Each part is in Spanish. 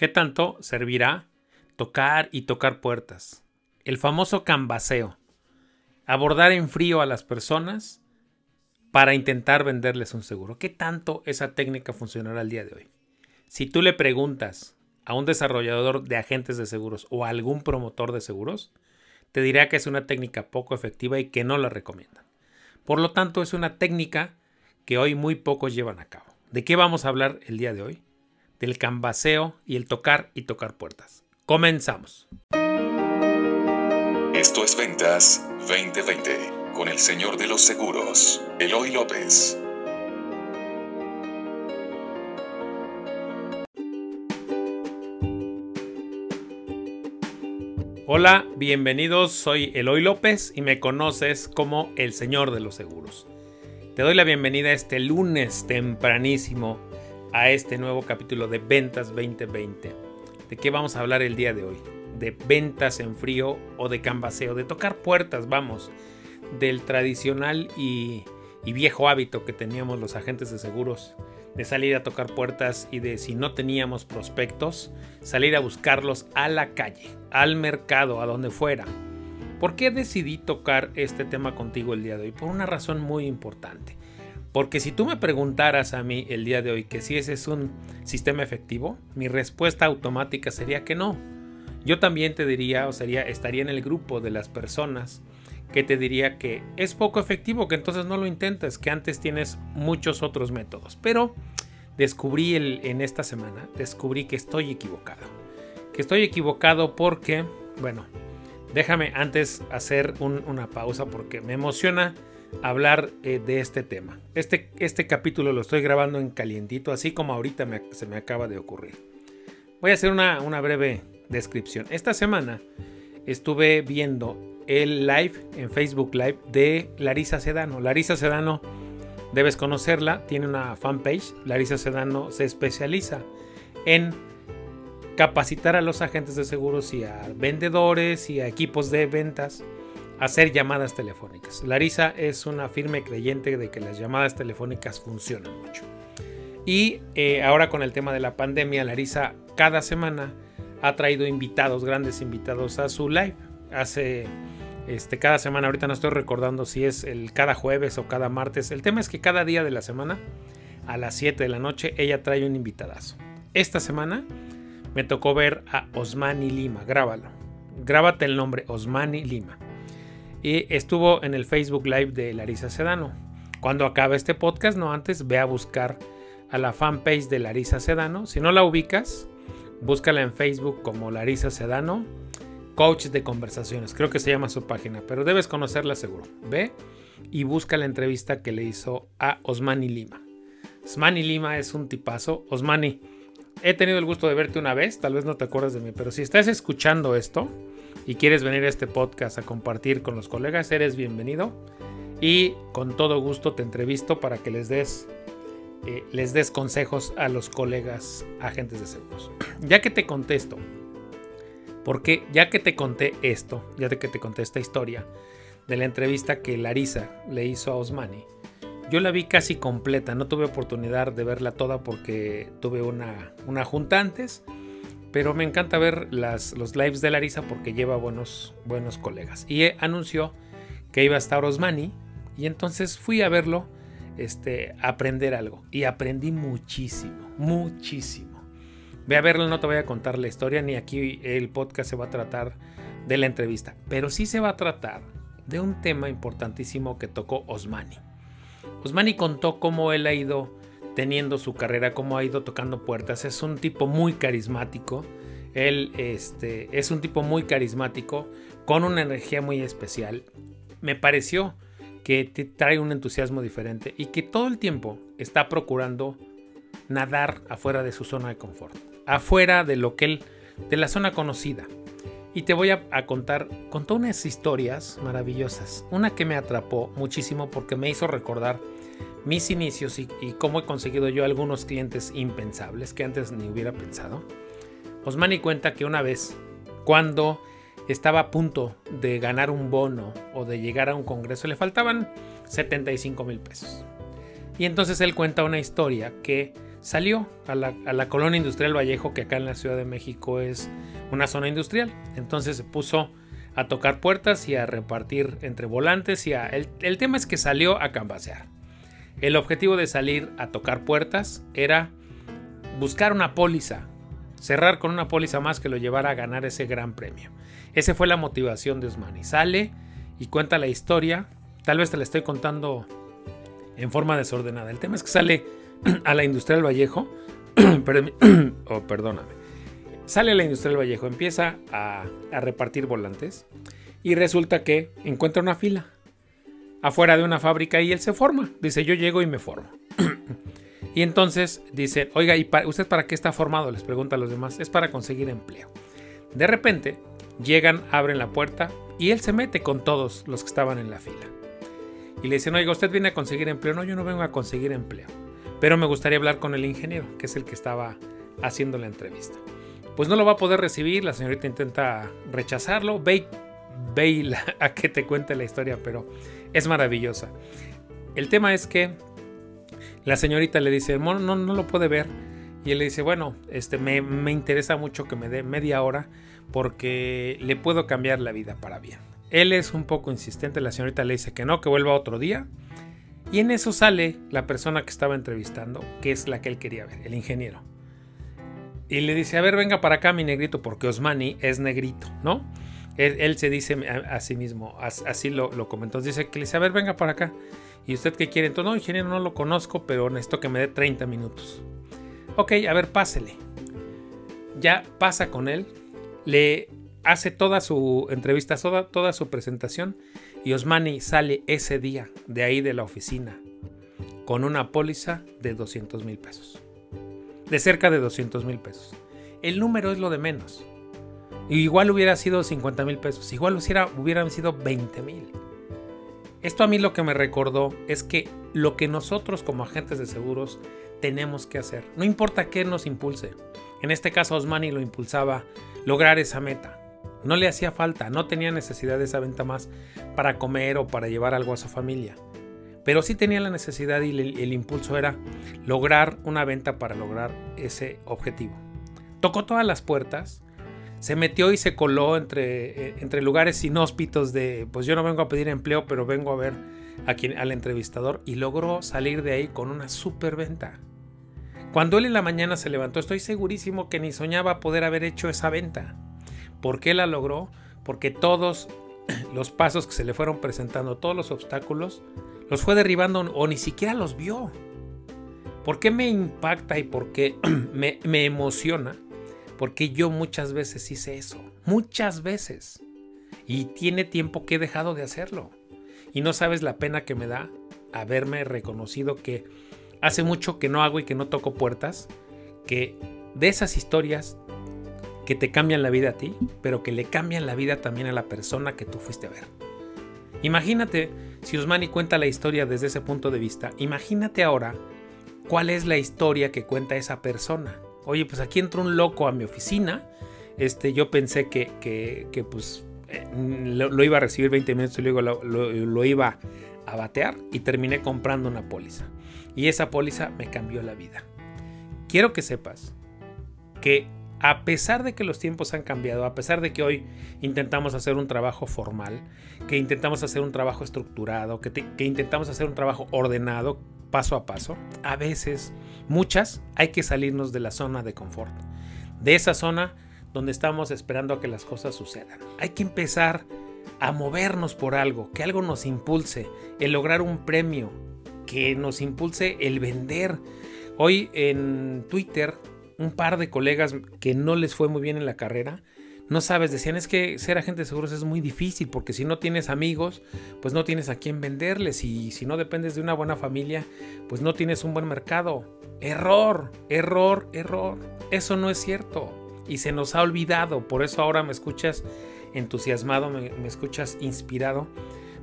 ¿Qué tanto servirá tocar y tocar puertas? El famoso cambaseo. Abordar en frío a las personas para intentar venderles un seguro. ¿Qué tanto esa técnica funcionará el día de hoy? Si tú le preguntas a un desarrollador de agentes de seguros o a algún promotor de seguros, te dirá que es una técnica poco efectiva y que no la recomiendan. Por lo tanto, es una técnica que hoy muy pocos llevan a cabo. ¿De qué vamos a hablar el día de hoy? Del cambaseo y el tocar y tocar puertas. Comenzamos. Esto es Ventas 2020 con el señor de los seguros, Eloy López. Hola, bienvenidos, soy Eloy López y me conoces como el Señor de los Seguros. Te doy la bienvenida este lunes tempranísimo a este nuevo capítulo de Ventas 2020. ¿De qué vamos a hablar el día de hoy? De ventas en frío o de cambaseo, de tocar puertas, vamos, del tradicional y, y viejo hábito que teníamos los agentes de seguros de salir a tocar puertas y de si no teníamos prospectos, salir a buscarlos a la calle, al mercado, a donde fuera. ¿Por qué decidí tocar este tema contigo el día de hoy? Por una razón muy importante. Porque si tú me preguntaras a mí el día de hoy que si ese es un sistema efectivo, mi respuesta automática sería que no. Yo también te diría o sería estaría en el grupo de las personas que te diría que es poco efectivo, que entonces no lo intentes, que antes tienes muchos otros métodos. Pero descubrí el, en esta semana, descubrí que estoy equivocado. Que estoy equivocado porque, bueno, déjame antes hacer una pausa porque me emociona hablar eh, de este tema. Este, este capítulo lo estoy grabando en calientito, así como ahorita se me acaba de ocurrir. Voy a hacer una, una breve descripción. Esta semana estuve viendo el live en Facebook Live de Larisa Sedano. Larisa Sedano, debes conocerla, tiene una fanpage. Larisa Sedano se especializa en capacitar a los agentes de seguros y a vendedores y a equipos de ventas hacer llamadas telefónicas. Larisa es una firme creyente de que las llamadas telefónicas funcionan mucho. Y eh, ahora con el tema de la pandemia, Larisa cada semana ha traído invitados, grandes invitados a su live. Hace este, cada semana, ahorita no estoy recordando si es el cada jueves o cada martes. El tema es que cada día de la semana, a las 7 de la noche, ella trae un invitadazo. Esta semana me tocó ver a Osmani Lima, grábalo. Grábate el nombre, Osmani Lima. Y estuvo en el Facebook Live de Larisa Sedano. Cuando acabe este podcast, no antes, ve a buscar a la fanpage de Larisa Sedano. Si no la ubicas, búscala en Facebook como Larisa Sedano Coach de Conversaciones, creo que se llama su página, pero debes conocerla seguro. Ve y busca la entrevista que le hizo a Osmani Lima. Osmani Lima es un tipazo. Osmani, he tenido el gusto de verte una vez, tal vez no te acuerdas de mí, pero si estás escuchando esto y quieres venir a este podcast a compartir con los colegas, eres bienvenido. Y con todo gusto te entrevisto para que les des eh, les des consejos a los colegas agentes de seguros. Ya que te contesto, porque ya que te conté esto, ya que te conté esta historia de la entrevista que Larisa le hizo a Osmani, yo la vi casi completa, no tuve oportunidad de verla toda porque tuve una, una junta antes, pero me encanta ver las, los lives de Larisa porque lleva buenos, buenos colegas. Y anunció que iba a estar Osmani y entonces fui a verlo, este, a aprender algo. Y aprendí muchísimo, muchísimo. Ve a verlo, no te voy a contar la historia, ni aquí el podcast se va a tratar de la entrevista, pero sí se va a tratar de un tema importantísimo que tocó Osmani. Osmani contó cómo él ha ido teniendo su carrera, cómo ha ido tocando puertas. Es un tipo muy carismático. Él este, es un tipo muy carismático, con una energía muy especial. Me pareció que te trae un entusiasmo diferente y que todo el tiempo está procurando nadar afuera de su zona de confort afuera de lo que él, de la zona conocida. Y te voy a, contar, contó unas historias maravillosas. Una que me atrapó muchísimo porque me hizo recordar mis inicios y, cómo he conseguido yo algunos clientes impensables que antes ni hubiera pensado. Osmani cuenta que una vez, cuando estaba a punto de ganar un bono o de llegar a un congreso, le faltaban 75 mil pesos. Y entonces él cuenta una historia que salió a la, a la, colonia industrial Vallejo, que acá en la Ciudad de México es una zona industrial. Entonces se puso a tocar puertas y a repartir entre volantes. Y a, el, el tema es que salió a cambasear. El objetivo de salir a tocar puertas era buscar una póliza, cerrar con una póliza más que lo llevara a ganar ese gran premio. Esa fue la motivación de Osmani. Sale y cuenta la historia. Tal vez te la estoy contando en forma desordenada. El tema es que sale a la Industrial Vallejo. oh, perdóname. Sale a la Industrial Vallejo, empieza a, a repartir volantes y resulta que encuentra una fila afuera de una fábrica y él se forma. Dice, yo llego y me formo. y entonces dice, oiga, ¿y usted para qué está formado? Les pregunta a los demás. Es para conseguir empleo. De repente, llegan, abren la puerta y él se mete con todos los que estaban en la fila. Y le dicen, oiga, ¿usted viene a conseguir empleo? No, yo no vengo a conseguir empleo. Pero me gustaría hablar con el ingeniero, que es el que estaba haciendo la entrevista. Pues no lo va a poder recibir, la señorita intenta rechazarlo, ve, ve a que te cuente la historia, pero es maravillosa. El tema es que la señorita le dice, no, no, lo puede ver. Y él le dice, bueno, este, me, me interesa mucho que me dé media hora porque le puedo cambiar la vida para bien. Él es un poco insistente, la señorita le dice que no, que vuelva otro día. Y en eso sale la persona que estaba entrevistando, que es la que él quería ver, el ingeniero. Y le dice, a ver, venga para acá mi negrito, porque Osmani es negrito, ¿no? Él, se dice a, sí mismo, así lo, lo, comentó. Dice que le a ver, venga para acá. ¿Y usted qué quiere? Entonces, no, ingeniero, no lo conozco, pero necesito que me dé 30 minutos. Ok, a ver, pásele. Ya pasa con él, le hace toda su entrevista, toda, toda su presentación, y Osmani sale ese día de ahí de la oficina con una póliza de 200 mil pesos. De cerca de 200 mil pesos. El número es lo de menos. Igual hubiera sido 50 mil pesos, igual hubiera, hubieran sido 20 mil. Esto a mí lo que me recordó es que lo que nosotros como agentes de seguros tenemos que hacer, no importa qué nos impulse. En este caso Osmani lo impulsaba lograr esa meta. No le hacía falta, no tenía necesidad de esa venta más para comer o para llevar algo a su familia. Pero sí tenía la necesidad y el, el impulso era lograr una venta para lograr ese objetivo. Tocó todas las puertas, se metió y se coló entre, eh, entre lugares inhóspitos de, pues yo no vengo a pedir empleo, pero vengo a ver a quien, al entrevistador y logró salir de ahí con una super venta. Cuando él en la mañana se levantó, estoy segurísimo que ni soñaba poder haber hecho esa venta. ¿Por qué la logró? Porque todos los pasos que se le fueron presentando, todos los obstáculos, los fue derribando o ni siquiera los vio. ¿Por qué me impacta y por qué me, me emociona? Porque yo muchas veces hice eso. Muchas veces. Y tiene tiempo que he dejado de hacerlo. Y no sabes la pena que me da haberme reconocido que hace mucho que no hago y que no toco puertas. Que de esas historias que te cambian la vida a ti, pero que le cambian la vida también a la persona que tú fuiste a ver. Imagínate, si Osmani cuenta la historia desde ese punto de vista, imagínate ahora cuál es la historia que cuenta esa persona oye, pues aquí entró un loco a mi oficina. Este, yo pensé que, que, pues eh, lo, iba a recibir 20 minutos y luego lo, iba a batear y terminé comprando una póliza. Y esa póliza me cambió la vida. Quiero que sepas que a pesar de que los tiempos han cambiado, a pesar de que hoy intentamos hacer un trabajo formal, que intentamos hacer un trabajo estructurado, que, intentamos hacer un trabajo ordenado, paso a paso, a veces, muchas, hay que salirnos de la zona de confort. De esa zona donde estamos esperando a que las cosas sucedan. Hay que empezar a movernos por algo, que algo nos impulse, el lograr un premio, que nos impulse el vender. Hoy en Twitter, un par de colegas que no les fue muy bien en la carrera, no sabes, decían es que ser agente de seguros es muy difícil porque si no tienes amigos, pues no tienes a quién venderles y si no dependes de una buena familia, pues no tienes un buen mercado. Error, error, error. Eso no es cierto y se nos ha olvidado. Por eso ahora me escuchas entusiasmado, me, me escuchas inspirado,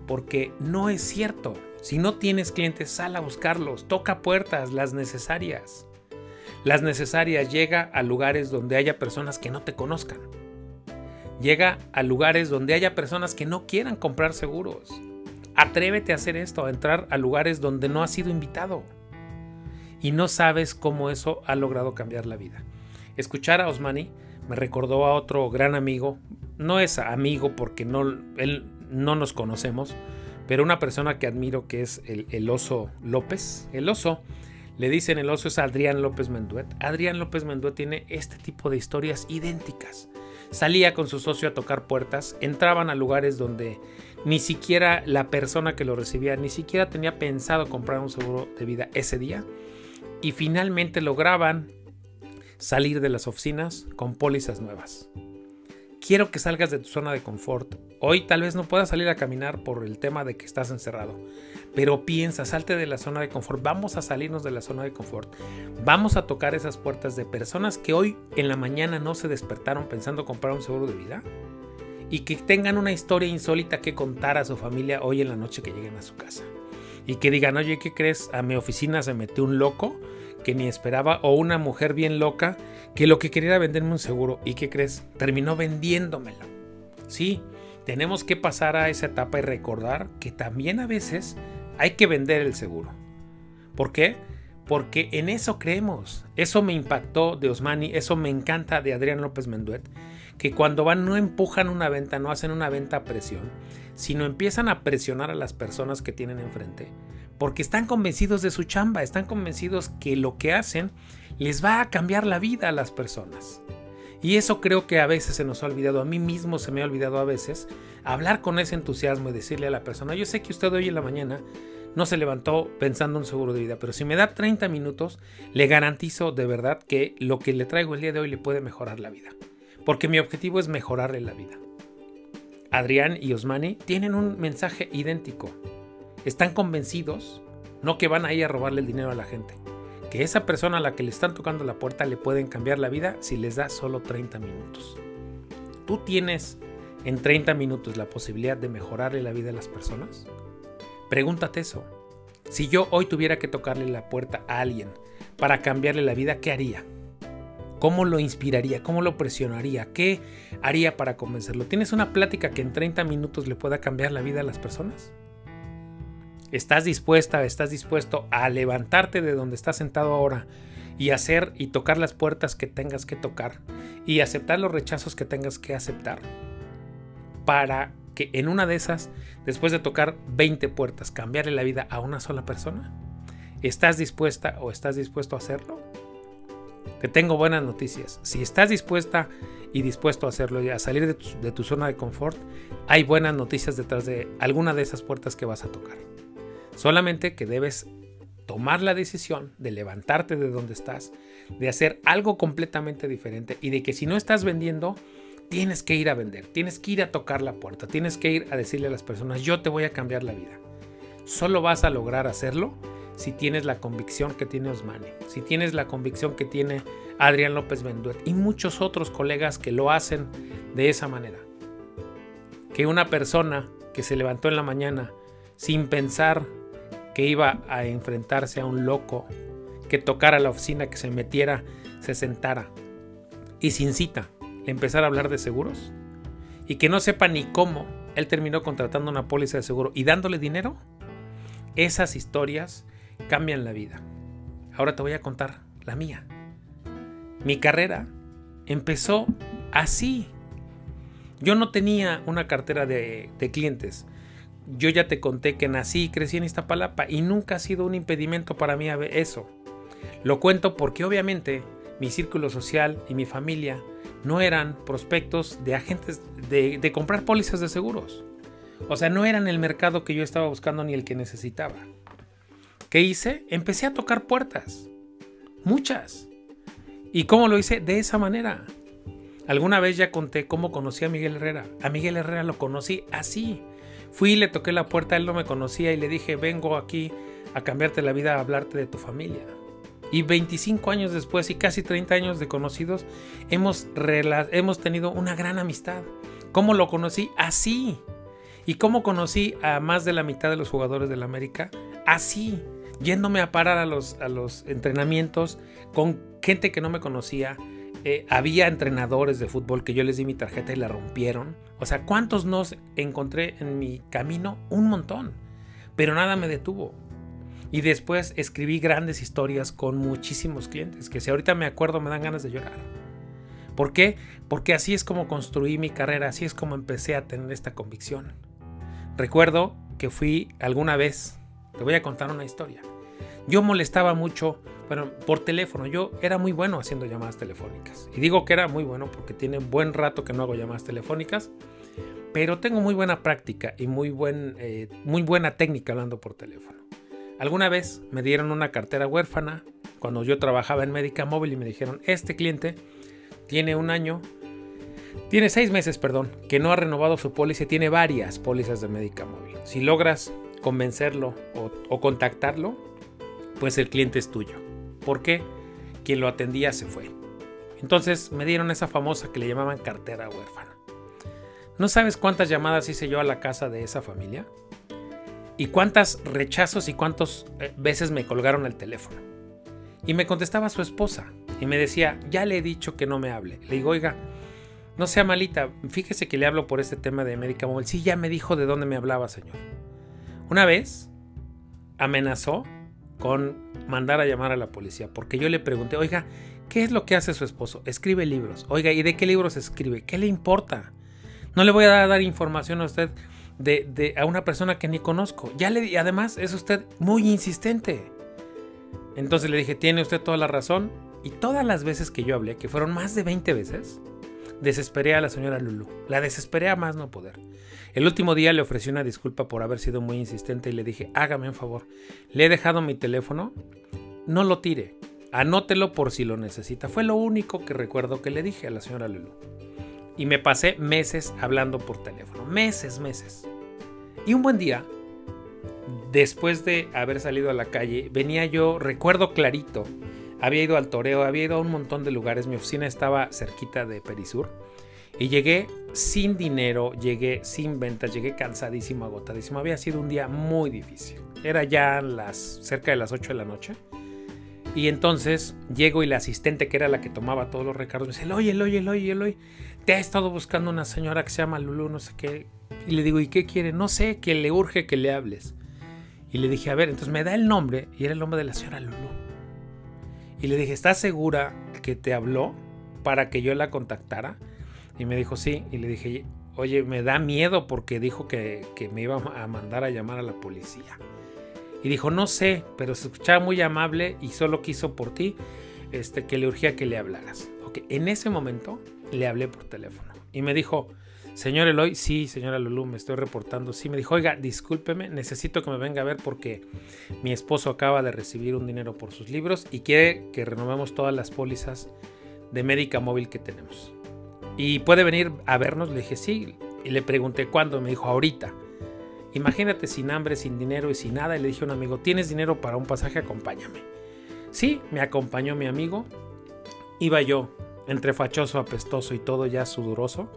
porque no es cierto. Si no tienes clientes, sal a buscarlos, toca puertas, las necesarias. Las necesarias llega a lugares donde haya personas que no te conozcan Llega a lugares donde haya personas que no quieran comprar seguros. Atrévete a hacer esto, a entrar a lugares donde no has sido invitado. y no sabes cómo eso ha logrado cambiar la vida. Escuchar a Osmani me recordó a otro gran amigo, no es amigo porque no, él no nos conocemos, pero una persona que admiro que es el, el oso López. El oso, le dicen el oso es Adrián López Menduet. Adrián López Menduet tiene este tipo de historias idénticas. Salía con su socio a tocar puertas, entraban a lugares donde ni siquiera la persona que lo recibía ni siquiera tenía pensado comprar un seguro de vida ese día y finalmente lograban salir de las oficinas con pólizas nuevas. Quiero que salgas de tu zona de confort. Hoy tal vez no puedas salir a caminar por el tema de que estás encerrado, pero piensa, salte de la zona de confort. Vamos a salirnos de la zona de confort. Vamos a tocar esas puertas de personas que hoy en la mañana no se despertaron pensando comprar un seguro de vida y que tengan una historia insólita que contar a su familia hoy en la noche que lleguen a su casa. Y que digan, oye, ¿qué crees? A mi oficina se metió un loco que ni esperaba o una mujer bien loca que lo que quería era venderme un seguro y ¿qué crees? Terminó vendiéndomelo. Sí, tenemos que pasar a esa etapa y recordar que también a veces hay que vender el seguro. ¿Por qué? Porque en eso creemos. Eso me impactó de Osmani, eso me encanta de Adrián López Menduet, que cuando van no empujan una venta, no hacen una venta a presión, sino empiezan a presionar a las personas que tienen enfrente, porque están convencidos de su chamba, están convencidos que lo que hacen les va a cambiar la vida a las personas. Y eso creo que a veces se nos ha olvidado, a mí mismo se me ha olvidado a veces, hablar con ese entusiasmo y decirle a la persona, yo sé que usted hoy en la mañana no se levantó pensando en seguro de vida, pero si me da 30 minutos, le garantizo de verdad que lo que le traigo el día de hoy le puede mejorar la vida. Porque mi objetivo es mejorarle la vida. Adrián y Osmani tienen un mensaje idéntico. Están convencidos, no que van a ir a robarle el dinero a la gente, que esa persona a la que le están tocando la puerta le pueden cambiar la vida si les da solo 30 minutos. ¿Tú tienes en 30 minutos la posibilidad de mejorarle la vida a las personas? Pregúntate eso. Si yo hoy tuviera que tocarle la puerta a alguien para cambiarle la vida, ¿qué haría? ¿Cómo lo inspiraría? ¿Cómo lo presionaría? ¿Qué haría para convencerlo? ¿Tienes una plática que en 30 minutos le pueda cambiar la vida a las personas? ¿Estás dispuesta, estás dispuesto a levantarte de donde estás sentado ahora y hacer y tocar las puertas que tengas que tocar y aceptar los rechazos que tengas que aceptar para que en una de esas, después de tocar 20 puertas, cambiarle la vida a una sola persona? ¿Estás dispuesta o estás dispuesto a hacerlo? Te tengo buenas noticias. Si estás dispuesta y dispuesto a hacerlo y a salir de tu, de tu zona de confort, hay buenas noticias detrás de alguna de esas puertas que vas a tocar. Solamente que debes tomar la decisión de levantarte de donde estás, de hacer algo completamente diferente y de que si no estás vendiendo, tienes que ir a vender, tienes que ir a tocar la puerta, tienes que ir a decirle a las personas, yo te voy a cambiar la vida. Solo vas a lograr hacerlo si tienes la convicción que tiene Osmane, si tienes la convicción que tiene Adrián López Benduet y muchos otros colegas que lo hacen de esa manera. Que una persona que se levantó en la mañana sin pensar que iba a enfrentarse a un loco, que tocara la oficina, que se metiera, se sentara y sin cita le empezara a hablar de seguros y que no sepa ni cómo él terminó contratando una póliza de seguro y dándole dinero, esas historias cambian la vida. Ahora te voy a contar la mía. Mi carrera empezó así. Yo no tenía una cartera de, de clientes yo ya te conté que nací y crecí en Iztapalapa y nunca ha sido un impedimento para mí eso. Lo cuento porque obviamente mi círculo social y mi familia no eran prospectos de agentes de, de comprar pólizas de seguros. O sea, no eran el mercado que yo estaba buscando ni el que necesitaba. ¿Qué hice? Empecé a tocar puertas. Muchas. ¿Y cómo lo hice? De esa manera. Alguna vez ya conté cómo conocí a Miguel Herrera. A Miguel Herrera lo conocí así. Fui y le toqué la puerta, él no me conocía y le dije, vengo aquí a cambiarte la vida, a hablarte de tu familia. Y 25 años después y casi 30 años de conocidos, hemos, hemos tenido una gran amistad. ¿Cómo lo conocí? Así. ¿Y cómo conocí a más de la mitad de los jugadores del América? Así. Yéndome a parar a los, a los entrenamientos con gente que no me conocía, eh, había entrenadores de fútbol que yo les di mi tarjeta y la rompieron. O sea, ¿cuántos nos encontré en mi camino? Un montón. Pero nada me detuvo. Y después escribí grandes historias con muchísimos clientes, que si ahorita me acuerdo me dan ganas de llorar. ¿Por qué? Porque así es como construí mi carrera, así es como empecé a tener esta convicción. Recuerdo que fui alguna vez, te voy a contar una historia. Yo molestaba mucho, bueno, por teléfono, yo era muy bueno haciendo llamadas telefónicas. Y digo que era muy bueno porque tiene buen rato que no hago llamadas telefónicas, pero tengo muy buena práctica y muy, buen, eh, muy buena técnica hablando por teléfono. Alguna vez me dieron una cartera huérfana cuando yo trabajaba en Médica Móvil y me dijeron, este cliente tiene un año, tiene seis meses, perdón, que no ha renovado su póliza, tiene varias pólizas de Médica Móvil. Si logras convencerlo o contactarlo, pues el cliente es tuyo. ¿Por qué? Quien lo atendía se fue. Entonces me dieron esa famosa que le llamaban cartera huérfana. ¿No sabes cuántas llamadas hice yo a la casa de esa familia? y cuántas rechazos y cuántas eh, veces me colgaron el teléfono. Y me contestaba su esposa y me decía, ya le he dicho que no me hable. Le digo, oiga, no sea malita, fíjese que le hablo por este tema de América Móvil. Sí, ya me dijo de dónde me hablaba, señor. Una vez amenazó con mandar a llamar a la policía, porque yo le pregunté, oiga, ¿qué es lo que hace su esposo? Escribe libros. Oiga, ¿y de qué libros escribe? ¿Qué le importa? No le voy a dar información a usted de, a una persona que ni conozco. Ya le además es usted muy insistente. Entonces le dije, tiene usted toda la razón. Y todas las veces que yo hablé, que fueron más de 20 veces, desesperé a la señora Lulu. La desesperé a más no poder. El último día le ofrecí una disculpa por haber sido muy insistente y le dije, hágame un favor. Le he dejado mi teléfono, no lo tire. Anótelo por si lo necesita. Fue lo único que recuerdo que le dije a la señora Lulu. Y me pasé meses hablando por teléfono. Meses, meses. Y un buen día, después de haber salido a la calle, venía yo, recuerdo clarito, había ido al toreo, había ido a un montón de lugares, mi oficina estaba cerquita de Perisur. Y llegué sin dinero, llegué sin ventas, llegué cansadísimo, agotadísimo. Había sido un día muy difícil. Era ya las, cerca de las 8 de la noche. Y entonces llego y la asistente, que era la que tomaba todos los recargos, me dice, oye, oye, oye, oye, te ha estado buscando una señora que se llama Lulu, no sé qué. Y le digo, ¿y qué quiere? No sé, que le urge que le hables. Y le dije, a ver, entonces me da el nombre, y era el nombre de la señora Lulu. Y le dije, ¿estás segura que te habló para que yo la contactara? Y me dijo, sí. Y le dije, oye, me da miedo porque dijo que, que me iba a mandar a llamar a la policía. Y dijo, no sé, pero se escuchaba muy amable y solo quiso por ti este, que le urgía que le hablaras. Ok, en ese momento le hablé por teléfono y me dijo, señor Eloy, sí, señora Lulu, me estoy reportando. Sí, me dijo, oiga, discúlpeme, necesito que me venga a ver porque mi esposo acaba de recibir un dinero por sus libros y quiere que renovemos todas las pólizas de médica móvil que tenemos. Y puede venir a vernos, le dije, sí, y le pregunté cuándo, me dijo, ahorita. Imagínate sin hambre, sin dinero y sin nada. Y le dije a un amigo, ¿tienes dinero para un pasaje? Acompáñame. Sí, me acompañó mi amigo. Iba yo entre fachoso, apestoso y todo ya sudoroso.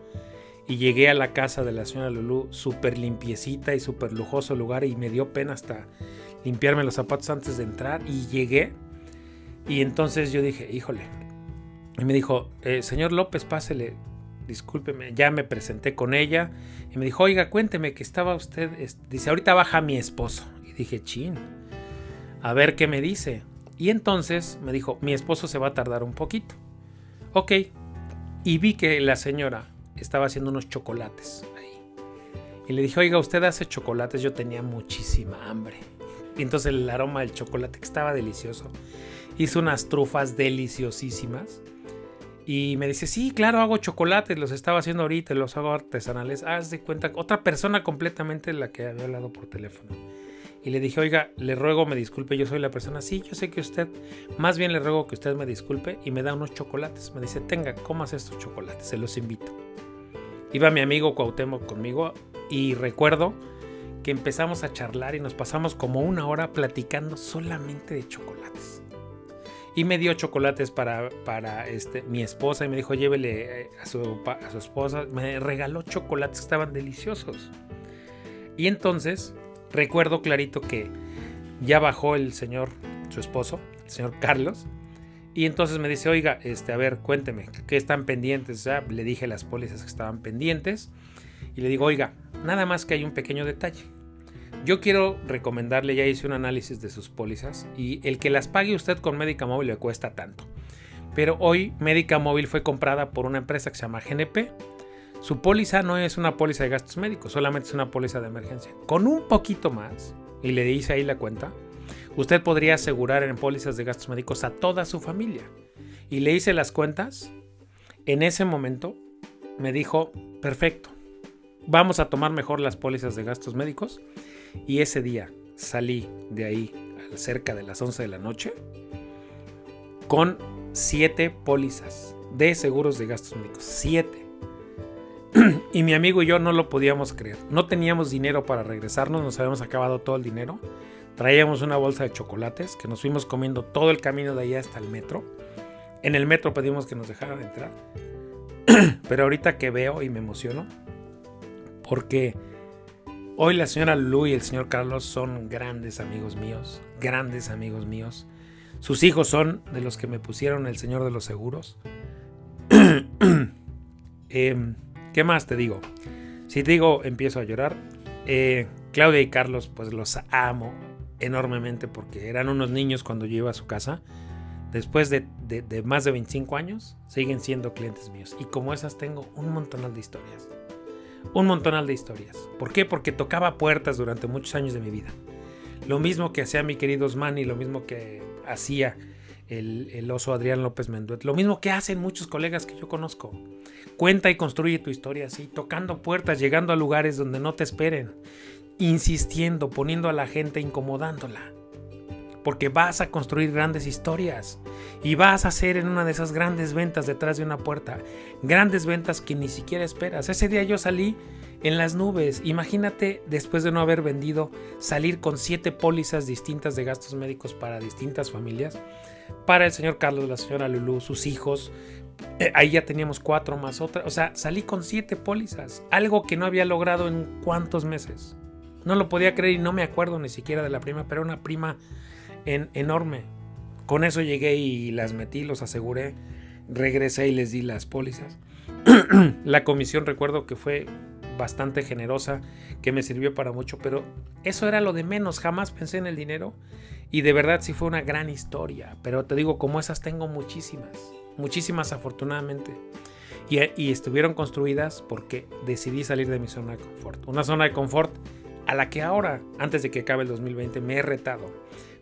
Y llegué a la casa de la señora Lulú, súper limpiecita y súper lujoso lugar. Y me dio pena hasta limpiarme los zapatos antes de entrar. Y llegué. Y entonces yo dije, híjole. Y me dijo, eh, señor López, pásele, discúlpeme. Ya me presenté con ella. Y me dijo, oiga, cuénteme que estaba usted. Dice, ahorita baja mi esposo. Y dije, chin. A ver qué me dice. Y entonces me dijo, mi esposo se va a tardar un poquito. Ok. Y vi que la señora estaba haciendo unos chocolates ahí. Y le dije, oiga, usted hace chocolates. Yo tenía muchísima hambre. Y entonces el aroma del chocolate que estaba delicioso. Hizo unas trufas deliciosísimas. Y me dice, sí, claro, hago chocolates, los estaba haciendo ahorita, los hago artesanales. Haz de cuenta, otra persona completamente la que había hablado por teléfono y le dije, oiga, le ruego me disculpe, yo soy la persona, sí, yo sé que usted, más bien le ruego que usted me disculpe y me da unos chocolates. Me dice, tenga, comas estos chocolates, se los invito. Iba mi amigo Cuauhtémoc conmigo y recuerdo que empezamos a charlar y nos pasamos como una hora platicando solamente de chocolates. Y me dio chocolates para, para este, mi esposa y me dijo, llévele eh, a su, a su esposa. Me regaló chocolates que estaban deliciosos. Y entonces Recuerdo clarito que ya bajó el señor, su esposo, el señor Carlos, y entonces me dice, oiga, este, a ver, cuénteme, ¿qué están pendientes? Ya le dije las pólizas que estaban pendientes, y le digo, oiga, nada más que hay un pequeño detalle. Yo quiero recomendarle, ya hice un análisis de sus pólizas y el que las pague usted con Médica Móvil le cuesta tanto. Pero hoy Médica Móvil fue comprada por una empresa que se llama GNP. Su póliza no es una póliza de gastos médicos, solamente es una póliza de emergencia. Con un poquito más, y le dice ahí la cuenta, usted podría asegurar en pólizas de gastos médicos a toda su familia. Y le hice las cuentas. En ese momento me dijo, perfecto, vamos a tomar mejor las pólizas de gastos médicos y ese día salí de ahí cerca de las 11 de la noche con 7 pólizas de seguros de gastos médicos. 7. y mi amigo y yo no lo podíamos creer. No teníamos dinero para regresarnos, nos habíamos acabado todo el dinero. Traíamos una bolsa de chocolates que nos fuimos comiendo todo el camino de allá hasta el metro. En el metro pedimos que nos dejaran entrar. Pero ahorita que veo y me emociono, porque Hoy la señora Lu y el señor Carlos son grandes amigos míos, grandes amigos míos. Sus hijos son de los que me pusieron el señor de los seguros. Em, ¿Qué más te digo? Si te digo, empiezo a llorar. Eh, Claudia y Carlos, pues los amo enormemente porque eran unos niños cuando yo iba a su casa. Después de, más de 25 años, siguen siendo clientes míos. Y como esas tengo un montón de historias un montonal de historias. ¿Por qué? Porque tocaba puertas durante muchos años de mi vida. Lo mismo que hacía mi querido Osmani, lo mismo que hacía el, oso Adrián López Menduet, lo mismo que hacen muchos colegas que yo conozco. Cuenta y construye tu historia así, tocando puertas, llegando a lugares donde no te esperen, insistiendo, poniendo a la gente, incomodándola porque vas a construir grandes historias y vas a hacer en una de esas grandes ventas detrás de una puerta, grandes ventas que ni siquiera esperas. Ese día yo salí en las nubes. Imagínate, después de no haber vendido, salir con siete pólizas distintas de gastos médicos para distintas familias. Para el señor Carlos, la señora Lulú, sus hijos. Eh, ahí ya teníamos cuatro más otra. O sea, salí con siete pólizas. Algo que no había logrado en cuántos meses. No lo podía creer y no me acuerdo ni siquiera de la prima, pero una prima enorme. Con eso llegué y las metí, los aseguré, regresé y les di las pólizas. la comisión recuerdo que fue bastante generosa, que me sirvió para mucho, pero eso era lo de menos, jamás pensé en el dinero y de verdad sí fue una gran historia, pero te digo, como esas tengo muchísimas, muchísimas afortunadamente. Y, y estuvieron construidas porque decidí salir de mi zona de confort. Una zona de confort a la que ahora, antes de que acabe el 2020, me he retado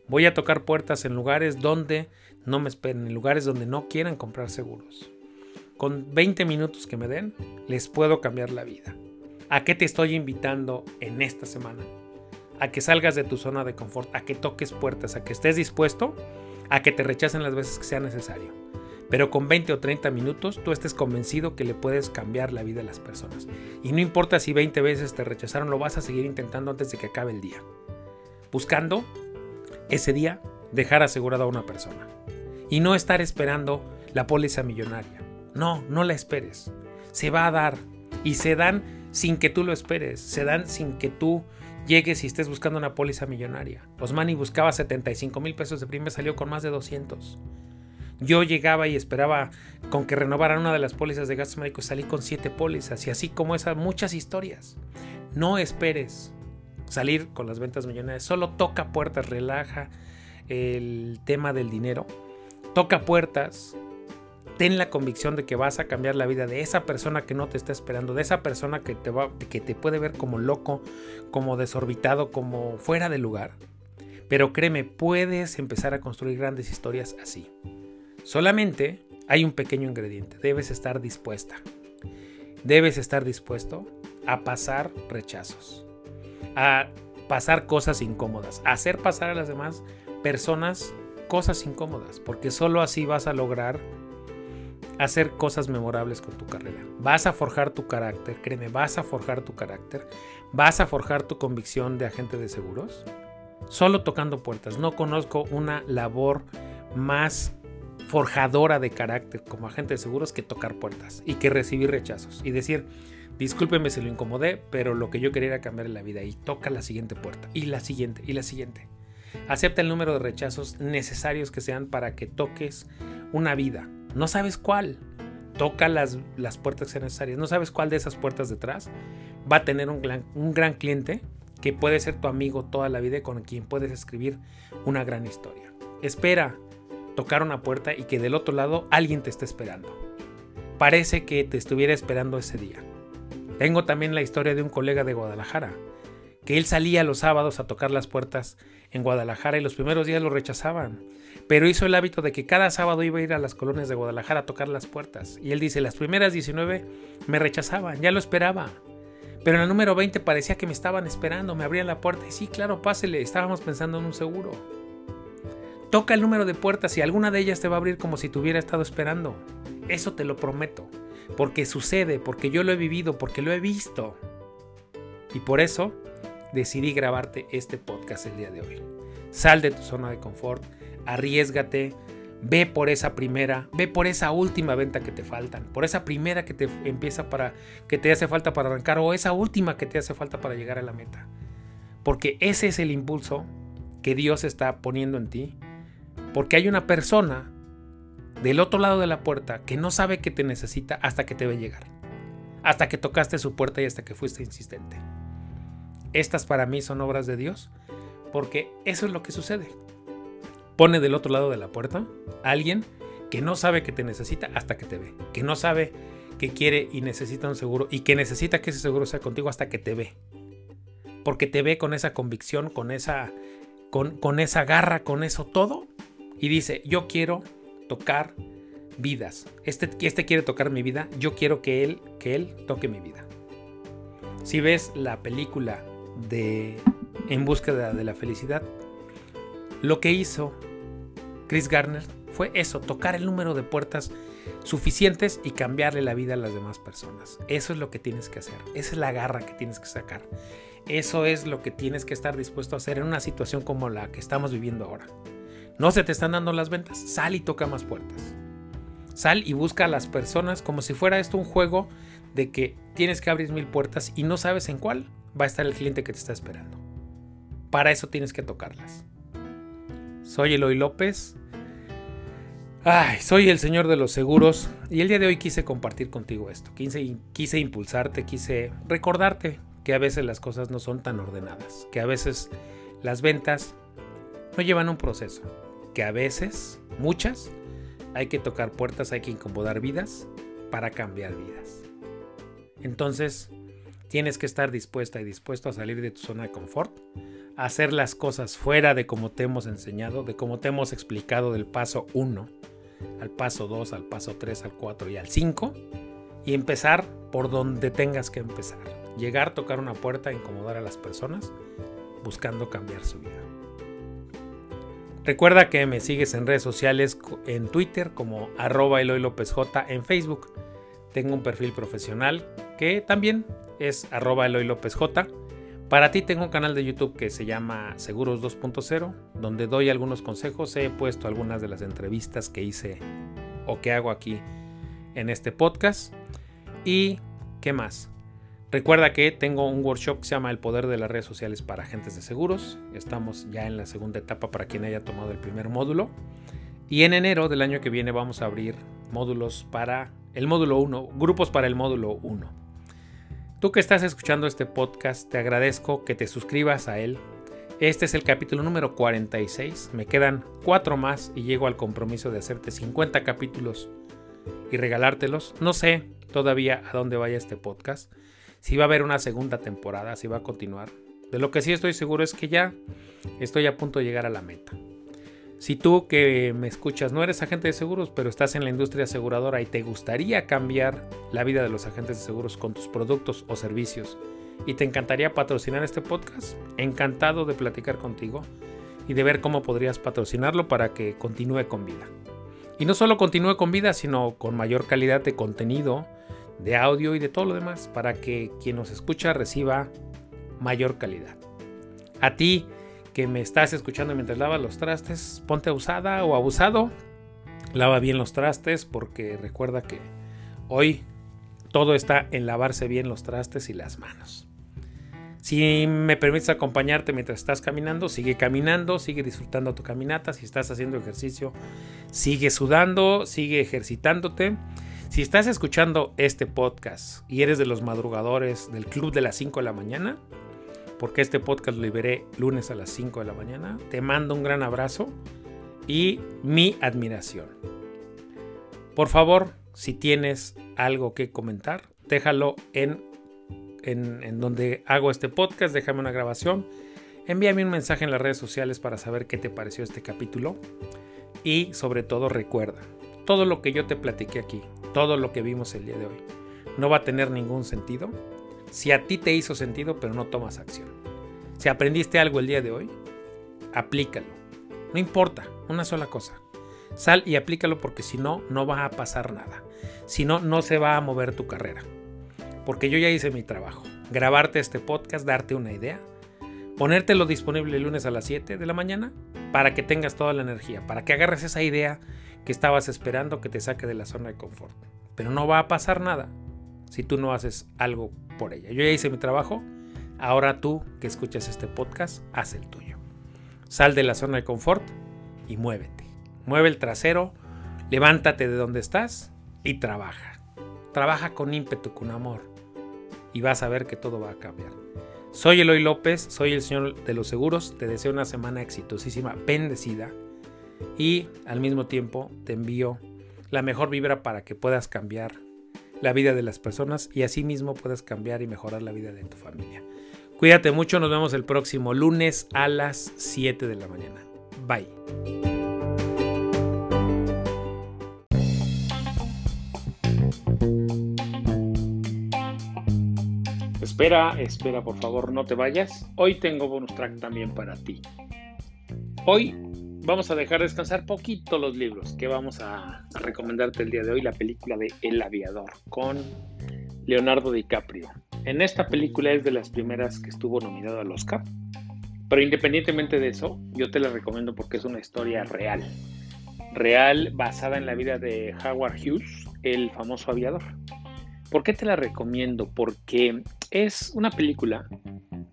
Voy a tocar puertas en lugares donde no me esperen, en lugares donde no quieran comprar seguros. Con 20 minutos que me den, les puedo cambiar la vida. ¿A qué te estoy invitando en esta semana? A que salgas de tu zona de confort, a que toques puertas, a que estés dispuesto a que te rechacen las veces que sea necesario. Pero con 20 o 30 minutos tú estés convencido que le puedes cambiar la vida a las personas. Y no importa si 20 veces te rechazaron, lo vas a seguir intentando antes de que acabe el día. Buscando ese día dejar asegurado a una persona. Y no estar esperando la póliza millonaria. No, no la esperes. Se va a dar. Y se dan sin que tú lo esperes. Se dan sin que tú llegues y estés buscando una póliza millonaria. Osmani buscaba 75 mil pesos de prima y salió con más de 200. Yo llegaba y esperaba con que renovaran una de las pólizas de gastos médicos. Salí con 7 pólizas y así como esas muchas historias. No esperes salir con las ventas millonarias. Solo toca puertas, relaja el tema del dinero. Toca puertas. Ten la convicción de que vas a cambiar la vida de esa persona que no te está esperando, de esa persona que te, va, que te puede ver como loco, como desorbitado, como fuera de lugar. Pero créeme, puedes empezar a construir grandes historias así. Solamente hay un pequeño ingrediente. Debes estar dispuesta. Debes estar dispuesto a pasar rechazos a pasar cosas incómodas, a hacer pasar a las demás personas cosas incómodas, porque solo así vas a lograr hacer cosas memorables con tu carrera. Vas a forjar tu carácter, créeme, vas a forjar tu carácter, vas a forjar tu convicción de agente de seguros, solo tocando puertas. No conozco una labor más forjadora de carácter como agente de seguros que tocar puertas y que recibir rechazos y decir, Discúlpeme si lo incomodé, pero lo que yo quería era cambiar la vida y toca la siguiente puerta y la siguiente y la siguiente. Acepta el número de rechazos necesarios que sean para que toques una vida. No sabes cuál. Toca las, las puertas necesarias. No sabes cuál de esas puertas detrás va a tener un gran, un gran cliente que puede ser tu amigo toda la vida y con quien puedes escribir una gran historia. Espera tocar una puerta y que del otro lado alguien te esté esperando. Parece que te estuviera esperando ese día. Tengo también la historia de un colega de Guadalajara, que él salía los sábados a tocar las puertas en Guadalajara y los primeros días lo rechazaban, pero hizo el hábito de que cada sábado iba a ir a las colonias de Guadalajara a tocar las puertas. Y él dice, las primeras 19 me rechazaban, ya lo esperaba. Pero en la número 20 parecía que me estaban esperando, me abrían la puerta y sí, claro, pásele, estábamos pensando en un seguro. Toca el número de puertas y alguna de ellas te va a abrir como si te hubiera estado esperando. Eso te lo prometo, porque sucede, porque yo lo he vivido, porque lo he visto. Y por eso decidí grabarte este podcast el día de hoy. Sal de tu zona de confort, arriesgate, Ve por esa primera, ve por esa última venta que te faltan, por esa primera que te empieza para que te hace falta para arrancar o esa última que te hace falta para llegar a la meta. Porque ese es el impulso que Dios está poniendo en ti, porque hay una persona del otro lado de la puerta que no sabe que te necesita hasta que te ve llegar, hasta que tocaste su puerta y hasta que fuiste insistente. Estas para mí son obras de Dios, porque eso es lo que sucede pone del otro lado de la puerta a alguien que no sabe que te necesita hasta que te ve, que no sabe que quiere y necesita un seguro y que necesita que ese seguro sea contigo hasta que te ve. Porque te ve con esa convicción, con esa, con, con esa garra, con eso todo. Y dice, yo quiero tocar vidas. Este, este quiere tocar mi vida, yo quiero que él, que él toque mi vida. Si ves la película de En búsqueda de la felicidad, lo que hizo Chris Garner fue eso, tocar el número de puertas suficientes y cambiarle la vida a las demás personas. Eso es lo que tienes que hacer. Esa es la garra que tienes que sacar. Eso es lo que tienes que estar dispuesto a hacer en una situación como la que estamos viviendo ahora. No se te están dando las ventas, sal y toca más puertas. Sal y busca a las personas como si fuera esto un juego de que tienes que abrir mil puertas y no sabes en cuál va a estar el cliente que te está esperando. Para eso tienes que tocarlas. Soy Eloy López. Ay, soy el señor de los seguros y el día de hoy quise compartir contigo esto. Quise, quise impulsarte, quise recordarte que a veces las cosas no son tan ordenadas, que a veces las ventas no llevan un proceso, que a veces, muchas, hay que tocar puertas, hay que incomodar vidas para cambiar vidas. Entonces, tienes que estar dispuesta y dispuesto a salir de tu zona de confort hacer las cosas fuera de como te hemos enseñado, de como te hemos explicado del paso 1 al paso 2, al paso 3, al 4 y al 5 y empezar por donde tengas que empezar. Llegar, tocar una puerta, incomodar a las personas buscando cambiar su vida. Recuerda que me sigues en redes sociales, en Twitter como arroba Eloy López J, en Facebook. Tengo un perfil profesional que también es arroba Eloy López J. Para ti tengo un canal de YouTube que se llama Seguros 2.0, donde doy algunos consejos. He puesto algunas de las entrevistas que hice o que hago aquí en este podcast. ¿Y qué más? Recuerda que tengo un workshop que se llama El Poder de las Redes Sociales para Agentes de Seguros. Estamos ya en la segunda etapa para quien haya tomado el primer módulo. Y en enero del año que viene vamos a abrir módulos para el módulo 1, grupos para el módulo 1. Tú que estás escuchando este podcast, te agradezco que te suscribas a él. Este es el capítulo número 46. Me quedan cuatro más y llego al compromiso de hacerte 50 capítulos y regalártelos. No sé todavía a dónde vaya este podcast. Si va a haber una segunda temporada, si va a continuar. De lo que sí estoy seguro es que ya estoy a punto de llegar a la meta. Si tú que me escuchas no eres agente de seguros, pero estás en la industria aseguradora y te gustaría cambiar la vida de los agentes de seguros con tus productos o servicios y te encantaría patrocinar este podcast, encantado de platicar contigo y de ver cómo podrías patrocinarlo para que continúe con vida. Y no solo continúe con vida, sino con mayor calidad de contenido, de audio y de todo lo demás, para que quien nos escucha reciba mayor calidad. A ti, que me estás escuchando mientras lavas los trastes, ponte usada o abusado. Lava bien los trastes porque recuerda que hoy todo está en lavarse bien los trastes y las manos. Si me permites acompañarte mientras estás caminando, sigue caminando, sigue disfrutando tu caminata. Si estás haciendo ejercicio, sigue sudando, sigue ejercitándote. Si estás escuchando este podcast y eres de los madrugadores del club de las 5 de la mañana, porque este podcast lo liberé lunes a las 5 de la mañana. Te mando un gran abrazo y mi admiración. Por favor, si tienes algo que comentar, déjalo en, en, donde hago este podcast, déjame una grabación, envíame un mensaje en las redes sociales para saber qué te pareció este capítulo y sobre todo recuerda, todo lo que yo te platiqué aquí, todo lo que vimos el día de hoy, no va a tener ningún sentido si a ti te hizo sentido pero no tomas acción. Si aprendiste algo el día de hoy, aplícalo. No importa, una sola cosa. Sal y aplícalo porque si no, no va a pasar nada. Si no, no se va a mover tu carrera. Porque yo ya hice mi trabajo. Grabarte este podcast, darte una idea, ponértelo disponible el lunes a las 7 de la mañana para que tengas toda la energía, para que agarres esa idea que estabas esperando que te saque de la zona de confort. Pero no va a pasar nada si tú no haces algo por ella. Yo ya hice mi trabajo, ahora tú que escuchas este podcast, haz el tuyo. Sal de la zona de confort y muévete. Mueve el trasero, levántate de donde estás y trabaja. Trabaja con ímpetu, con amor y vas a ver que todo va a cambiar. Soy Eloy López, soy el señor de los seguros, te deseo una semana exitosísima, bendecida y al mismo tiempo te envío la mejor vibra para que puedas cambiar la vida de las personas y así mismo puedas cambiar y mejorar la vida de tu familia. Cuídate mucho, nos vemos el próximo lunes a las 7 de la mañana. Bye. Espera, espera, por favor, no te vayas. Hoy tengo bonus track también para ti. Hoy vamos a dejar descansar poquito los libros que vamos a, recomendarte el día de hoy, la película de El Aviador con Leonardo DiCaprio. En esta película es de las primeras que estuvo nominado al Oscar, pero independientemente de eso, yo te la recomiendo porque es una historia real, real basada en la vida de Howard Hughes, el famoso aviador. ¿Por qué te la recomiendo? Porque es una película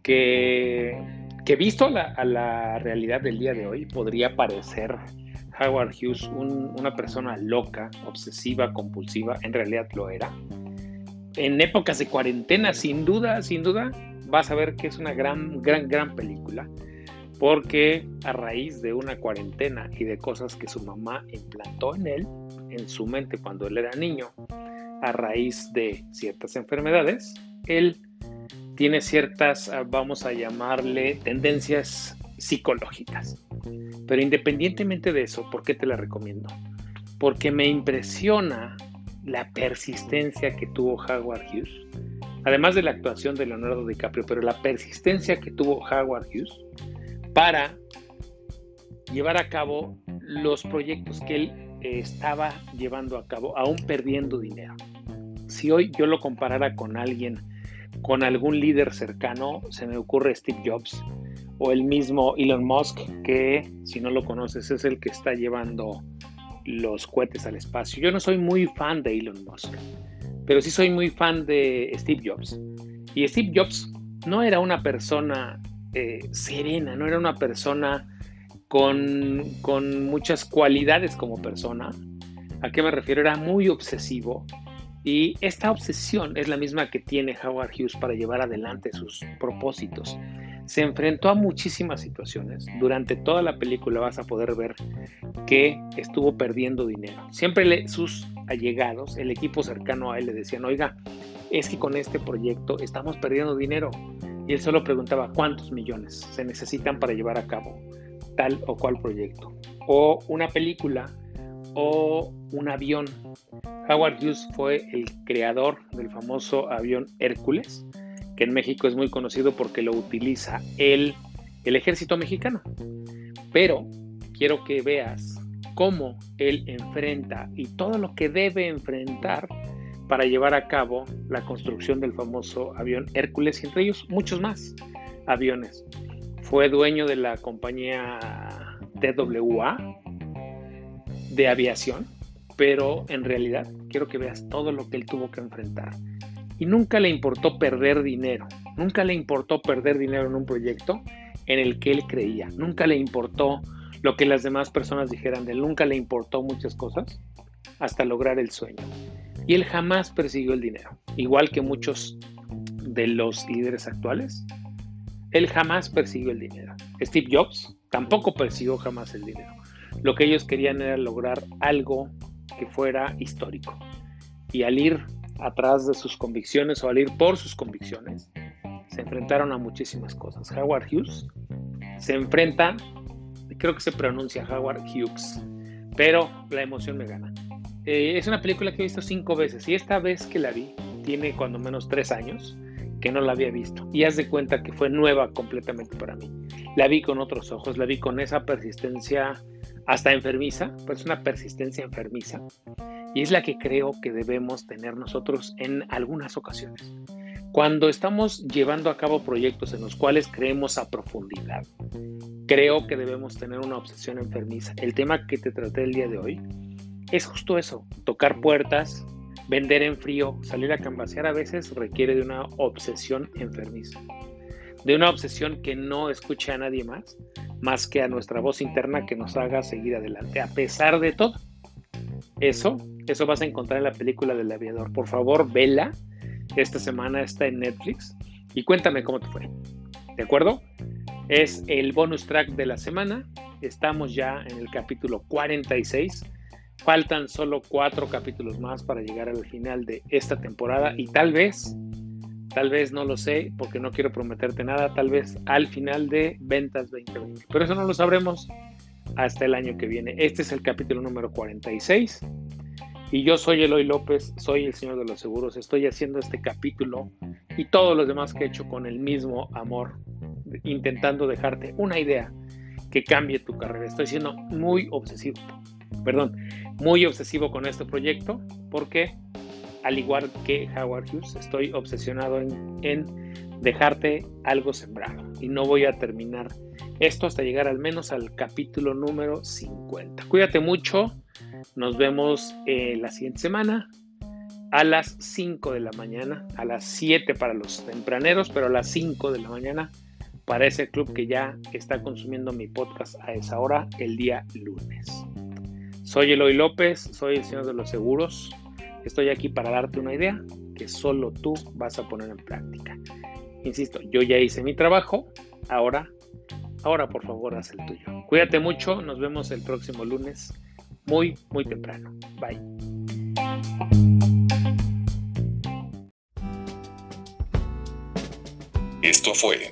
que que visto a la realidad del día de hoy podría parecer Howard Hughes una persona loca, obsesiva, compulsiva, en realidad lo era. En épocas de cuarentena, sin duda, sin duda, vas a ver que es una gran, gran, gran película, porque a raíz de una cuarentena y de cosas que su mamá implantó en él, en su mente cuando él era niño, a raíz de ciertas enfermedades, él tiene ciertas, ah, vamos a llamarle, tendencias psicológicas. Pero independientemente de eso, ¿por qué te la recomiendo? Porque me impresiona la persistencia que tuvo Howard Hughes, además de la actuación de Leonardo DiCaprio, pero la persistencia que tuvo Howard Hughes para llevar a cabo los proyectos que él eh, estaba llevando a cabo, aún perdiendo dinero. Si hoy yo lo comparara con alguien con algún líder cercano, se me ocurre Steve Jobs o el mismo Elon Musk, que si no lo conoces es el que está llevando los cohetes al espacio. Yo no soy muy fan de Elon Musk, pero sí soy muy fan de Steve Jobs. Y Steve Jobs no era una persona eh, serena, no era una persona con, con muchas cualidades como persona. ¿A qué me refiero? Era muy obsesivo, y esta obsesión es la misma que tiene Howard Hughes para llevar adelante sus propósitos. Se enfrentó a muchísimas situaciones. Durante toda la película vas a poder ver que estuvo perdiendo dinero. Siempre sus allegados, el equipo cercano a él le decían, oiga, es que con este proyecto estamos perdiendo dinero. Y él solo preguntaba cuántos millones se necesitan para llevar a cabo tal o cual proyecto. O una película o un avión. Howard Hughes fue el creador del famoso avión Hércules, que en México es muy conocido porque lo utiliza el, el ejército mexicano. Pero quiero que veas cómo él enfrenta y todo lo que debe enfrentar para llevar a cabo la construcción del famoso avión Hércules y entre ellos muchos más aviones. Fue dueño de la compañía TWA, de aviación, pero en realidad quiero que veas todo lo que él tuvo que enfrentar. Y nunca le importó perder dinero, nunca le importó perder dinero en un proyecto en el que él creía, nunca le importó lo que las demás personas dijeran de él, nunca le importó muchas cosas hasta lograr el sueño. Y él jamás persiguió el dinero, igual que muchos de los líderes actuales. Él jamás persiguió el dinero. Steve Jobs tampoco persiguió jamás el dinero. Lo que ellos querían era lograr algo que fuera histórico. Y al ir atrás de sus convicciones o al ir por sus convicciones, se enfrentaron a muchísimas cosas. Howard Hughes se enfrenta, creo que se pronuncia Howard Hughes, pero la emoción me gana. Eh, es una película que he visto cinco veces y esta vez que la vi tiene cuando menos tres años que no la había visto y haz de cuenta que fue nueva completamente para mí. La vi con otros ojos, la vi con esa persistencia hasta enfermiza, pues una persistencia enfermiza y es la que creo que debemos tener nosotros en algunas ocasiones. Cuando estamos llevando a cabo proyectos en los cuales creemos a profundidad, creo que debemos tener una obsesión enfermiza. El tema que te traté el día de hoy es justo eso, tocar puertas, vender en frío, salir a cambasear a veces requiere de una obsesión enfermiza, de una obsesión que no escuche a nadie más, más que a nuestra voz interna que nos haga seguir adelante, a pesar de todo. Eso, eso vas a encontrar en la película del aviador. Por favor, vela. Esta semana está en Netflix y cuéntame cómo te fue. ¿De acuerdo? Es el bonus track de la semana. Estamos ya en el capítulo 46. Faltan solo cuatro capítulos más para llegar al final de esta temporada y tal vez, tal vez no lo sé porque no quiero prometerte nada, tal vez al final de Ventas 2020. Pero eso no lo sabremos hasta el año que viene. Este es el capítulo número 46 y yo soy Eloy López, soy el Señor de los Seguros. Estoy haciendo este capítulo y todos los demás que he hecho con el mismo amor, intentando dejarte una idea que cambie tu carrera. Estoy siendo muy obsesivo, perdón, muy obsesivo con este proyecto porque, al igual que Howard Hughes, estoy obsesionado en, en dejarte algo sembrado y no voy a terminar esto hasta llegar al menos al capítulo número 50. Cuídate mucho, nos vemos eh, la siguiente semana a las 5 de la mañana, a las 7 para los tempraneros, pero a las 5 de la mañana para ese club que ya está consumiendo mi podcast a esa hora el día lunes. Soy Eloy López, soy el señor de los seguros. Estoy aquí para darte una idea que solo tú vas a poner en práctica. Insisto, yo ya hice mi trabajo, ahora, ahora por favor haz el tuyo. Cuídate mucho, nos vemos el próximo lunes, muy, muy temprano. Bye. Esto fue